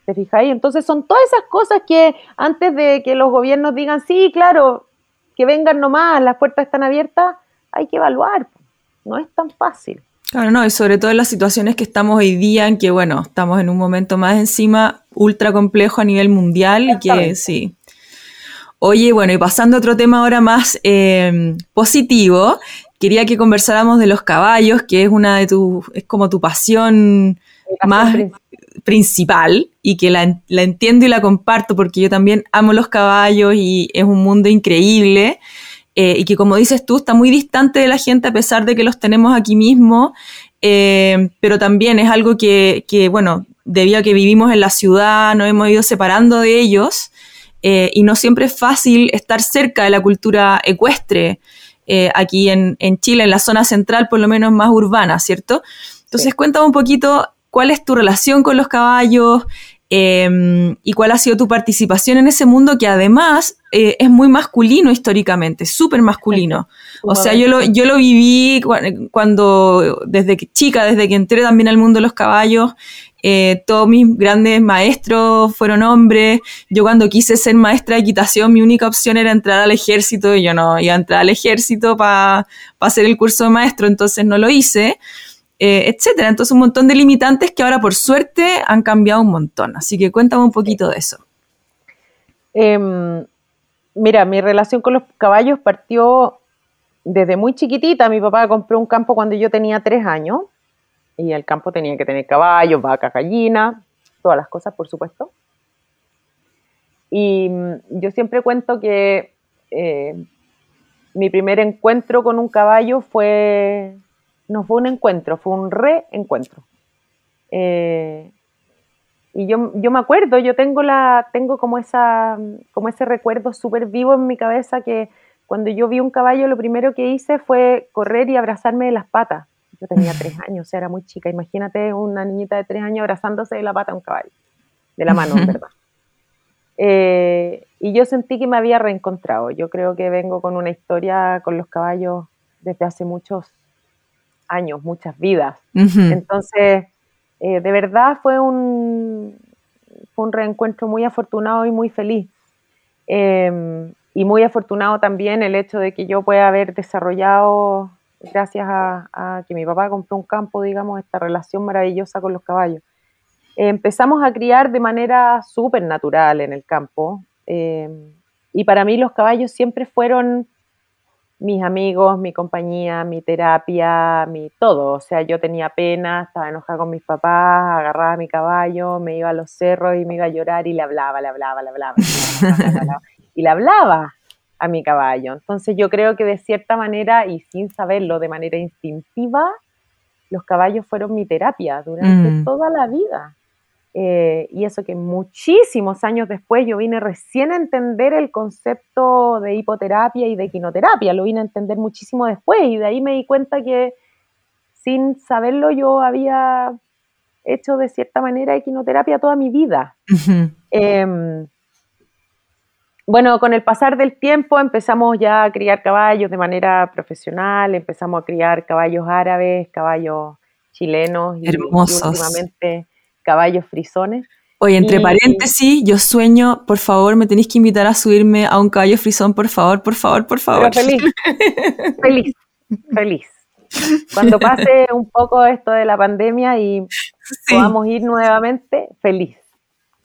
¿Te fijáis? Entonces son todas esas cosas que antes de que los gobiernos digan, sí, claro, que vengan nomás, las puertas están abiertas, hay que evaluar. No es tan fácil. Claro, no, y sobre todo en las situaciones que estamos hoy día, en que, bueno, estamos en un momento más encima ultra complejo a nivel mundial y que sí. Oye, bueno, y pasando a otro tema ahora más eh, positivo, quería que conversáramos de los caballos, que es una de tus, es como tu pasión más principal y que la, entiendo y la comparto porque yo también amo los caballos y es un mundo increíble. Eh, y que como dices tú, está muy distante de la gente a pesar de que los tenemos aquí mismo, eh, pero también es algo que, bueno, debido a que vivimos en la ciudad, nos hemos ido separando de ellos eh, y no siempre es fácil estar cerca de la cultura ecuestre aquí en, Chile, en la zona central, por lo menos más urbana, ¿cierto? Entonces cuéntame un poquito cuál es tu relación con los caballos, Em, y cuál ha sido tu participación en ese mundo que además eh, es muy masculino históricamente, súper masculino. O sea, yo lo, yo lo viví cuando, desde que chica, desde que entré también al mundo de los caballos, eh, todos mis grandes maestros fueron hombres. Yo cuando quise ser maestra de equitación, mi única opción era entrar al ejército y yo no iba a entrar al ejército para hacer el curso de maestro, entonces no lo hice. Eh, etcétera. Entonces, un montón de limitantes que ahora, por suerte, han cambiado un montón. Así que cuéntame un poquito de eso. Em, mira, mi relación con los caballos partió desde muy chiquitita. Mi papá compró un campo cuando yo tenía tres años y el campo tenía que tener caballos, vacas, gallinas, todas las cosas, por supuesto. Y mm, yo siempre cuento que eh, mi primer encuentro con un caballo fue no fue un encuentro, fue un reencuentro. Eh, y yo, yo, me acuerdo, yo tengo, la, tengo como, esa, como ese recuerdo súper vivo en mi cabeza que cuando yo vi un caballo lo primero que hice fue correr y abrazarme de las patas. Yo tenía tres años, o sea, era muy chica. Imagínate una niñita de tres años abrazándose de la pata a un caballo, de la mano, ¿verdad? Eh, y yo sentí que me había reencontrado. Yo creo que vengo con una historia con los caballos desde hace muchos años, muchas vidas. Entonces, eh, de verdad fue un, fue un reencuentro muy afortunado y muy feliz. Em, y muy afortunado también el hecho de que yo pueda haber desarrollado, gracias a, que mi papá compró un campo, digamos, esta relación maravillosa con los caballos. empezamos a criar de manera súper natural en el campo. Em, y para mí los caballos siempre fueron mis amigos, mi compañía, mi terapia, mi todo. O sea, yo tenía pena, estaba enojada con mis papás, agarraba mi caballo, me iba a los cerros y me iba a llorar y le hablaba, le hablaba, le hablaba. y le hablaba a mi caballo. Entonces yo creo que de cierta manera y sin saberlo, de manera instintiva, los caballos fueron mi terapia durante mm. toda la vida. Eh, y eso que muchísimos años después yo vine recién a entender el concepto de hipoterapia y de quinoterapia, lo vine a entender muchísimo después y de ahí me di cuenta que sin saberlo yo había hecho de cierta manera equinoterapia toda mi vida. Em, bueno, con el pasar del tiempo empezamos ya a criar caballos de manera profesional, empezamos a criar caballos árabes, caballos chilenos y, Hermosos. y últimamente caballos frisones. Oye, entre paréntesis, yo sueño, por favor, me tenéis que invitar a subirme a un caballo frisón, por favor, por favor, por favor. feliz, feliz, feliz. Cuando pase un poco esto de la pandemia y podamos ir nuevamente, feliz.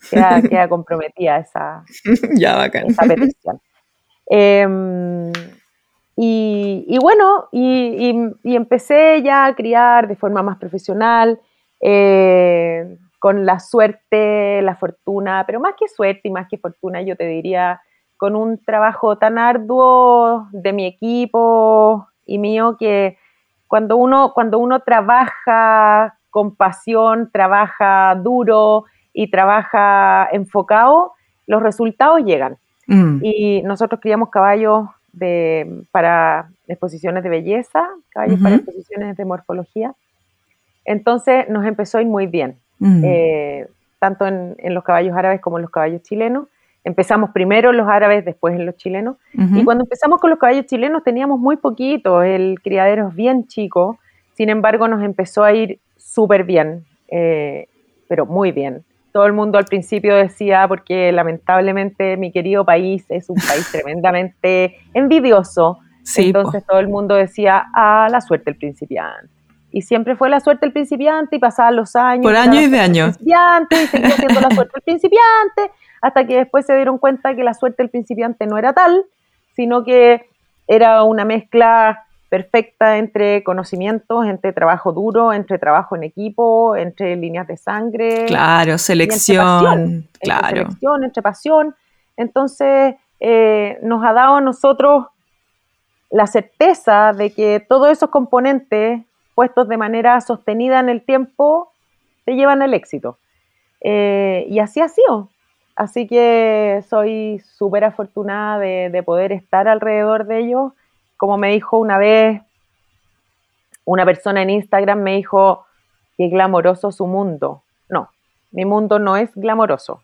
Queda, comprometida esa, ya, petición. Em, y, bueno, y, empecé ya a criar de forma más profesional. Eh, con la suerte, la fortuna, pero más que suerte y más que fortuna, yo te diría, con un trabajo tan arduo de mi equipo y mío que cuando uno, cuando uno trabaja con pasión, trabaja duro y trabaja enfocado, los resultados llegan. Mm. Y nosotros criamos caballos de, para exposiciones de belleza, caballos para exposiciones de morfología. Entonces nos empezó a ir muy bien. Mm. Eh, tanto en, los caballos árabes como en los caballos chilenos. Empezamos primero en los árabes, después en los chilenos. Y cuando empezamos con los caballos chilenos teníamos muy poquito, el criadero es bien chico, sin embargo nos empezó a ir súper bien, eh, pero muy bien. Todo el mundo al principio decía, porque lamentablemente mi querido país es un país tremendamente envidioso, entonces todo el mundo decía, a ah, la suerte el principiante Y siempre fue la suerte del principiante y pasaban los años. Por años y de años. Principiante y seguía siendo la suerte del principiante, hasta que después se dieron cuenta que la suerte del principiante no era tal, sino que era una mezcla perfecta entre conocimientos, entre trabajo duro, entre trabajo en equipo, entre líneas de sangre. Claro, selección. claro. Entre selección, entre pasión. Entonces, eh, nos ha dado a nosotros la certeza de que todos esos componentes puestos de manera sostenida en el tiempo te llevan al éxito. Eh, y así ha sido. Así que soy súper afortunada de, poder estar alrededor de ellos. Como me dijo una vez una persona en Instagram, me dijo, qué glamoroso su mundo. No, mi mundo no es glamoroso.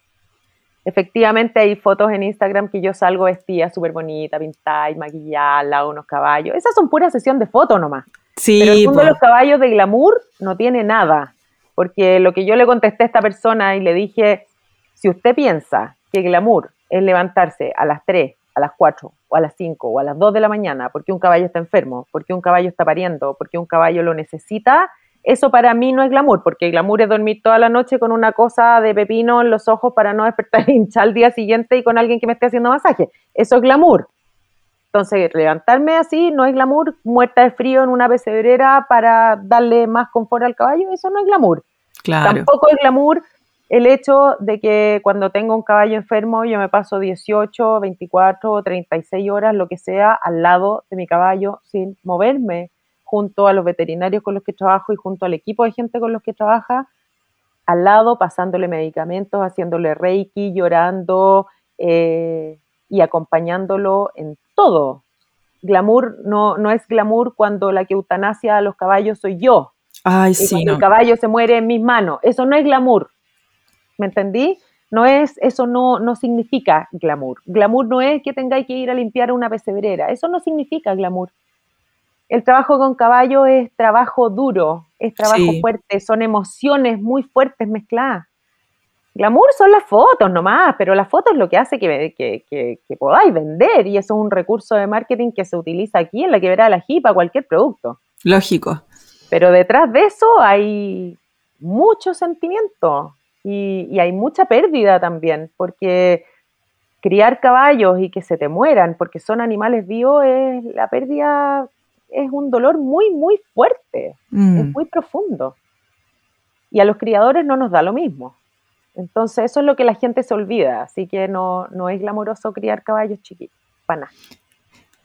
Efectivamente hay fotos en Instagram que yo salgo vestida súper bonita, pintada y maquillada, unos caballos. Esas son pura sesión de fotos nomás. Sí, Pero el mundo de los caballos de glamour no tiene nada. Porque lo que yo le contesté a esta persona y le dije, si usted piensa que glamour es levantarse a las 3, a las 4 o a las 5 o a las 2 de la mañana porque un caballo está enfermo, porque un caballo está pariendo, porque un caballo lo necesita, eso para mí no es glamour, porque glamour es dormir toda la noche con una cosa de pepino en los ojos para no despertar hinchar al día siguiente y con alguien que me esté haciendo masaje. Eso es glamour. Entonces, levantarme así no es glamour, muerta de frío en una pesebrera para darle más confort al caballo, eso no es glamour. Claro. Tampoco es glamour el hecho de que cuando tengo un caballo enfermo yo me paso 18, 24, 36 horas, lo que sea, al lado de mi caballo sin moverme, junto a los veterinarios con los que trabajo y junto al equipo de gente con los que trabaja, al lado, pasándole medicamentos, haciéndole reiki, llorando eh, y acompañándolo en todo. Glamour no, no es glamour cuando la que eutanasia a los caballos soy yo. Ay, y sí, cuando no. el caballo se muere en mis manos. Eso no es glamour. ¿Me entendí? No es, eso no, no significa glamour. Glamour no es que tengáis que ir a limpiar una pesebrera. Eso no significa glamour. El trabajo con caballo es trabajo duro, es trabajo Sí. fuerte, son emociones muy fuertes mezcladas. Glamour son las fotos nomás, pero las fotos es lo que hace que, que, que- que podáis vender y eso es un recurso de marketing que se utiliza aquí en la quebrada la jipa, cualquier producto. Lógico. Pero detrás de eso hay mucho sentimiento y, y hay mucha pérdida también, porque criar caballos y que se te mueran porque son animales vivos, es, la pérdida es un dolor muy, muy fuerte, Mm. es muy profundo. Y a los criadores no nos da lo mismo. Entonces eso es lo que la gente se olvida, así que no, no es glamoroso criar caballos chiquitos, para nada.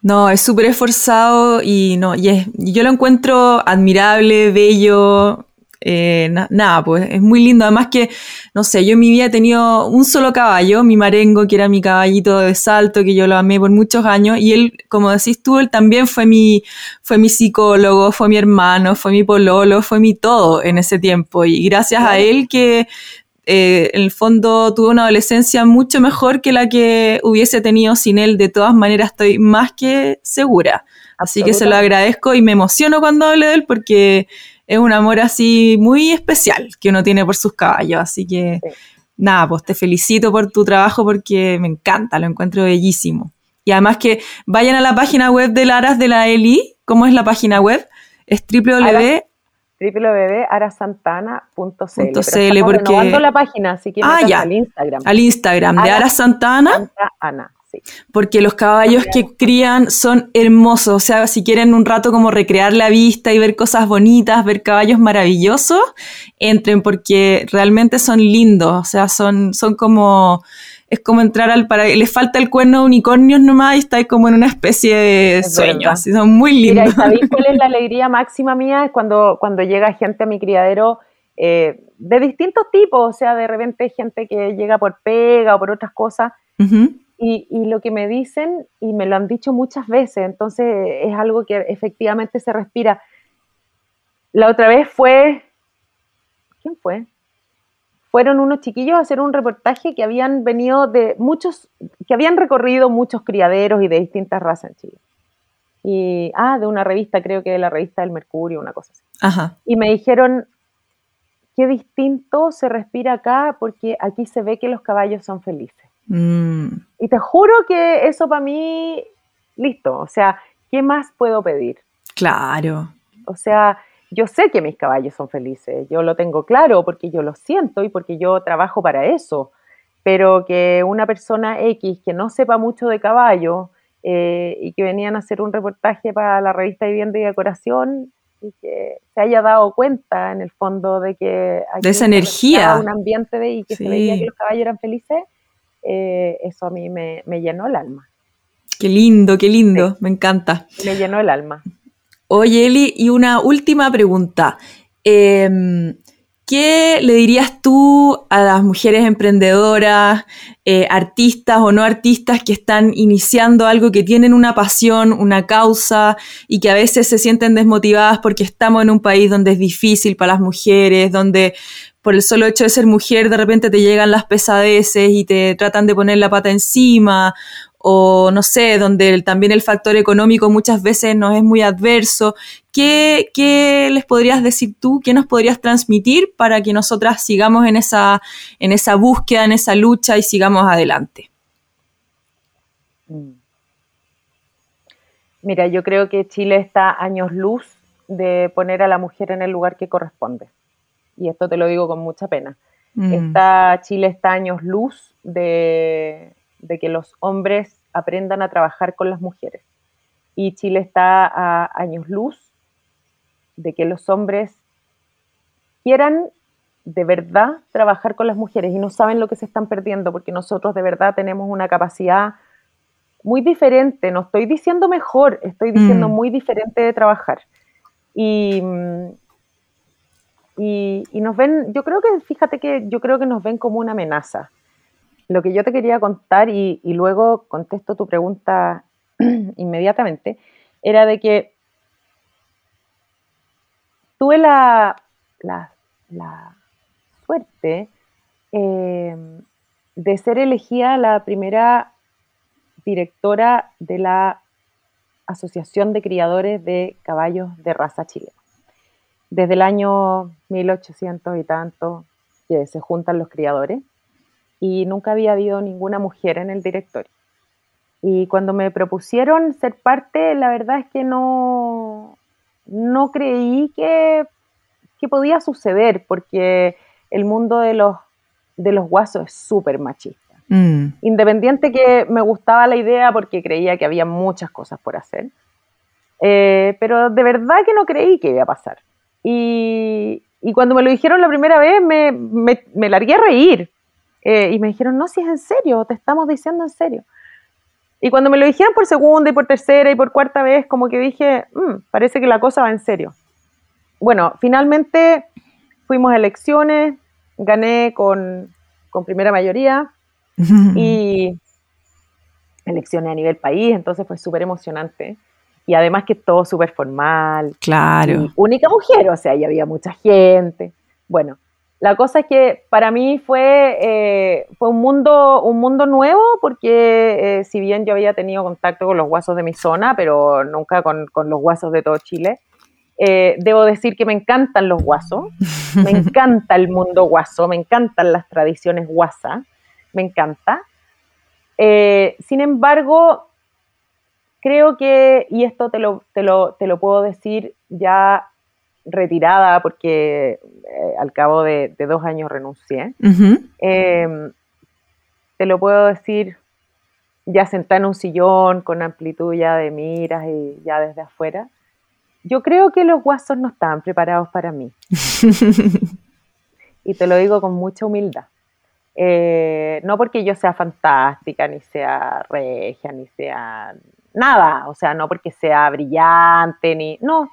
No, es súper esforzado y no, y es, yo lo encuentro admirable, bello, eh, na- nada, pues es muy lindo. Además que, no sé, yo en mi vida he tenido un solo caballo, mi marengo, que era mi caballito de salto, que yo lo amé por muchos años, y él, como decís tú, él también fue mi, fue mi psicólogo, fue mi hermano, fue mi pololo, fue mi todo en ese tiempo. Y gracias a él que eh, en el fondo tuve una adolescencia mucho mejor que la que hubiese tenido sin él. De todas maneras, estoy más que segura. Así que se lo agradezco y me emociono cuando hablo de él porque es un amor así muy especial que uno tiene por sus caballos. Así que, Sí. nada, pues te felicito por tu trabajo porque me encanta, lo encuentro bellísimo. Y además que vayan a la página web de Laras de la Eli. ¿Cómo es la página web? Es www. www.arasantana.cl porque- renovando la página, así que Ah, ya. al Instagram. al Instagram de Ara Ara Santana. Santa Ana, sí. porque los caballos que crían son hermosos, o sea, si quieren un rato como recrear la vista y ver cosas bonitas, ver caballos maravillosos, entren porque realmente son lindos, o sea, son, son como, es como entrar al para les falta el cuerno de unicornios nomás y estáis como en una especie de Es sueño, así son muy Mira, lindos. ¿y sabéis cuál es la alegría máxima mía? Es cuando, cuando llega gente a mi criadero eh, de distintos tipos, o sea, de repente gente que llega por pega o por otras cosas, y, y lo que me dicen, y me lo han dicho muchas veces, entonces es algo que efectivamente se respira. La otra vez fue, ¿quién fue? Fueron unos chiquillos a hacer un reportaje que habían venido de muchos, que habían recorrido muchos criaderos y de distintas razas en Chile. Y, ah, de una revista, creo que de la revista del Mercurio, una cosa así. Ajá. Y me dijeron, qué distinto se respira acá porque aquí se ve que los caballos son felices. Mm, Y te juro que eso para mí, listo. O sea, ¿qué más puedo pedir? claro. O sea, yo sé que mis caballos son felices, yo lo tengo claro porque yo lo siento y porque yo trabajo para eso, pero que una persona X que no sepa mucho de caballo eh, y que venían a hacer un reportaje para la revista Vivienda y Decoración y que se haya dado cuenta en el fondo de que de esa energía. un ambiente de y que se veía que los caballos eran felices eh, eso a mí me, llenó el alma. Qué lindo qué lindo me encanta. Me llenó el alma oye Eli y una última pregunta. Eh, ¿Qué le dirías tú a las mujeres emprendedoras, eh, artistas o no artistas que están iniciando algo, que tienen una pasión, una causa y que a veces se sienten desmotivadas porque estamos en un país donde es difícil para las mujeres, donde por el solo hecho de ser mujer de repente te llegan las pesadeces y te tratan de poner la pata encima o no sé, donde también el factor económico muchas veces nos es muy adverso. ¿Qué, ¿Qué, les podrías decir tú? ¿Qué nos podrías transmitir para que nosotras sigamos en esa, en esa búsqueda, en esa lucha y sigamos adelante? Mm. Mira, yo creo que Chile está años luz de poner a la mujer en el lugar que corresponde. Y esto te lo digo con mucha pena. Mm. Está, Chile está años luz de, de que los hombres aprendan a trabajar con las mujeres. Y Chile está a años luz de que los hombres quieran de verdad trabajar con las mujeres y no saben lo que se están perdiendo porque nosotros de verdad tenemos una capacidad muy diferente, no estoy diciendo mejor, estoy diciendo mm. muy diferente de trabajar. Y, y, y, nos ven, yo creo que, fíjate que yo creo que nos ven como una amenaza lo que yo te quería contar, y, luego contesto tu pregunta inmediatamente, era de que tuve la, la, suerte eh, de ser elegida la primera directora de la Asociación de Criadores de Caballos de Raza Chilena. Desde el año 1800 y tanto que se juntan los criadores y nunca había habido ninguna mujer en el directorio. Y cuando me propusieron ser parte, la verdad es que no, no creí que, que podía suceder, porque el mundo de los, de los guasos es súper machista. Mm. Independiente que me gustaba la idea porque creía que había muchas cosas por hacer, eh, pero de verdad que no creí que iba a pasar. Y, y cuando me lo dijeron la primera vez, me, me, me largué a reír, eh, y me dijeron, no, si es en serio, te estamos diciendo en serio. Y cuando me lo dijeron por segunda y por tercera y por cuarta vez, como que dije, mm, parece que la cosa va en serio. Bueno, finalmente fuimos a elecciones, gané con, con primera mayoría y elecciones a nivel país, entonces fue súper emocionante. Y además que todo súper formal. Claro. única mujer, o sea, ya había mucha gente. Bueno, la cosa es que para mí fue, eh, fue un, mundo, un mundo nuevo porque eh, si bien yo había tenido contacto con los guasos de mi zona, pero nunca con, los guasos de todo Chile, eh, debo decir que me encantan los guasos, me encanta el mundo guaso, me encantan las tradiciones guasa, me encanta. sin embargo, creo que, y esto te lo, te lo, te lo puedo decir ya retirada porque eh, al cabo de, dos años renuncié. Em, te lo puedo decir ya sentada en un sillón con amplitud ya de miras y ya desde afuera. Yo creo que los guasos no estaban preparados para mí. y te lo digo con mucha humildad. Eh, no porque yo sea fantástica, ni sea regia, ni sea nada, o sea, no porque sea brillante, ni. No,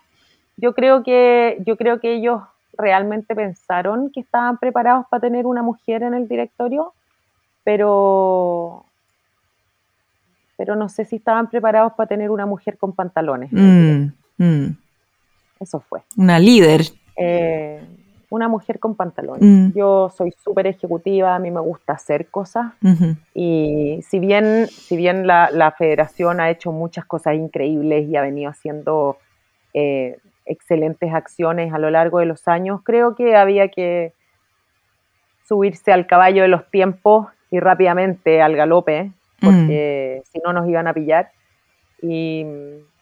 yo creo que, yo creo que ellos realmente pensaron que estaban preparados para tener una mujer en el directorio, pero, pero no sé si estaban preparados para tener una mujer con pantalones. Mm, mm. Eso fue. Una líder. Eh, una mujer con pantalones. Mm. Yo soy súper ejecutiva, a mí me gusta hacer cosas y si bien, si bien la, la, federación ha hecho muchas cosas increíbles y ha venido haciendo eh, excelentes acciones a lo largo de los años, creo que había que subirse al caballo de los tiempos y rápidamente al galope, porque mm. si no nos iban a pillar. Y,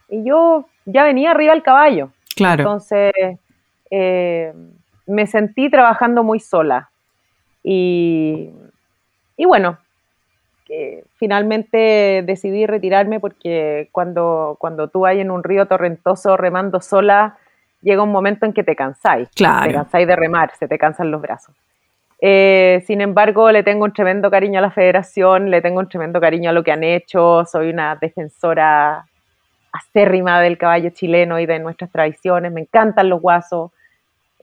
yo ya venía arriba al caballo. Claro. Entonces eh, me sentí trabajando muy sola. Y, y bueno, finalmente decidí retirarme porque cuando, cuando tú hay en un río torrentoso remando sola, llega un momento en que te cansáis. Claro. Te cansáis de remar, se te cansan los brazos. Eh, sin embargo, le tengo un tremendo cariño a la federación, le tengo un tremendo cariño a lo que han hecho, soy una defensora acérrima del caballo chileno y de nuestras tradiciones, me encantan los guasos,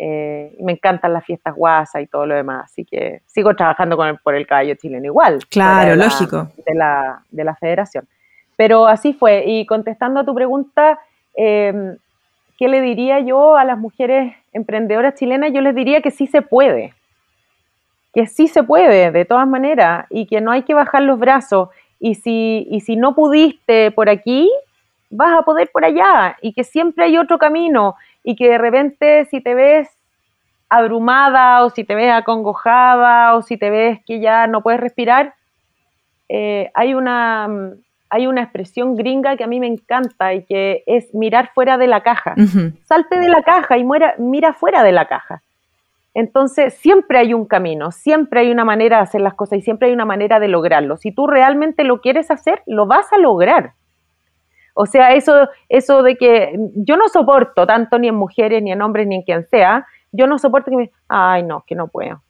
eh, me encantan las fiestas guasas y todo lo demás, así que sigo trabajando con por el caballo chileno igual. Claro, lógico. De la, de la federación. Pero así fue, y contestando a tu pregunta, eh, ¿qué le diría yo a las mujeres emprendedoras chilenas? Yo les diría que sí se puede, que sí se puede, de todas maneras, y que no hay que bajar los brazos. Y si, y si no pudiste por aquí, vas a poder por allá, y que siempre hay otro camino, y que de repente si te ves abrumada o si te ves acongojada o si te ves que ya no puedes respirar, eh, hay, una, hay una expresión gringa que a mí me encanta y que es mirar fuera de la caja. Salte de la caja y muera, mira fuera de la caja. Entonces, siempre hay un camino, siempre hay una manera de hacer las cosas y siempre hay una manera de lograrlo. Si tú realmente lo quieres hacer, lo vas a lograr. O sea, eso, eso de que yo no soporto tanto ni en mujeres, ni en hombres, ni en quien sea, yo no soporto que me, ay no, que no puedo.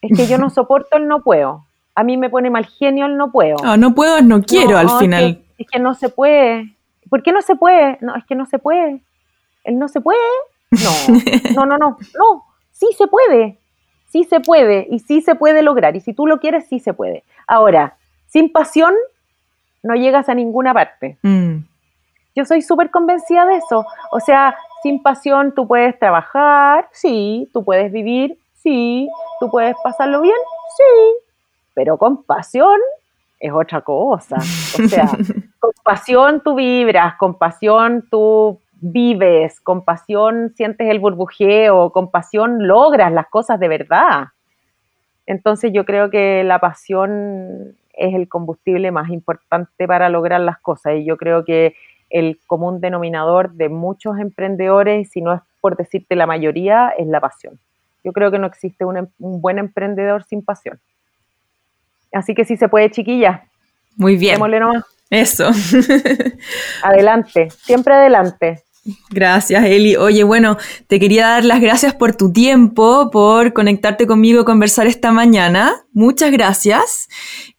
Es que yo no soporto el no puedo. A mí me pone mal genio el no puedo. No, no puedo, no quiero al final. Es que, no se puede. ¿Por qué no se puede? No, es que no se puede. ¿El no se puede? No, no, no, no, no. Sí se puede. Sí se puede y sí se puede lograr. Y si tú lo quieres, sí se puede. Ahora, sin pasión no llegas a ninguna parte. Mm. Yo soy súper convencida de eso. O sea, sin pasión tú puedes trabajar, sí, tú puedes vivir, sí, tú puedes pasarlo bien, sí, pero con pasión es otra cosa. O sea, con pasión tú vibras, con pasión tú vives, con pasión sientes el burbujeo, con pasión logras las cosas de verdad. Entonces yo creo que la pasión es el combustible más importante para lograr las cosas y yo creo que el común denominador de muchos emprendedores, si no es por decirte la mayoría, es la pasión. Yo creo que no existe un, em, buen emprendedor sin pasión. Así que si se puede, chiquilla. Muy bien. Démosle nomás. Eso. adelante, siempre adelante. Gracias, Eli. Oye, bueno, te quería dar las gracias por tu tiempo, por conectarte conmigo y conversar esta mañana. Muchas gracias.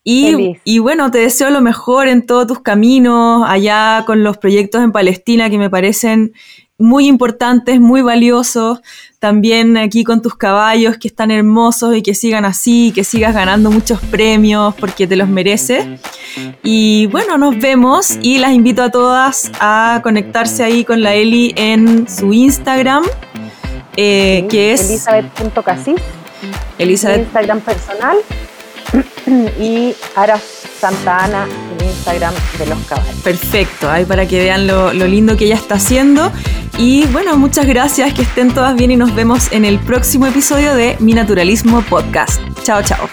Y, y, bueno, te deseo lo mejor en todos tus caminos, allá con los proyectos en Palestina que me parecen muy importantes, muy valiosos. También aquí con tus caballos que están hermosos y que sigan así, que sigas ganando muchos premios porque te los mereces. Y bueno, nos vemos y las invito a todas a conectarse ahí con la Eli en su Instagram, eh, que es Elizabeth.casis. Elizabeth. Instagram personal y Ara Santa Ana Instagram de los caballos. Perfecto, ahí para que vean lo, lo lindo que ella está haciendo. Y bueno, muchas gracias, que estén todas bien y nos vemos en el próximo episodio de Mi Naturalismo Podcast. Chao, chao.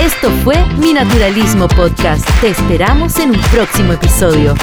Esto fue Mi Naturalismo Podcast. Te esperamos en un próximo episodio.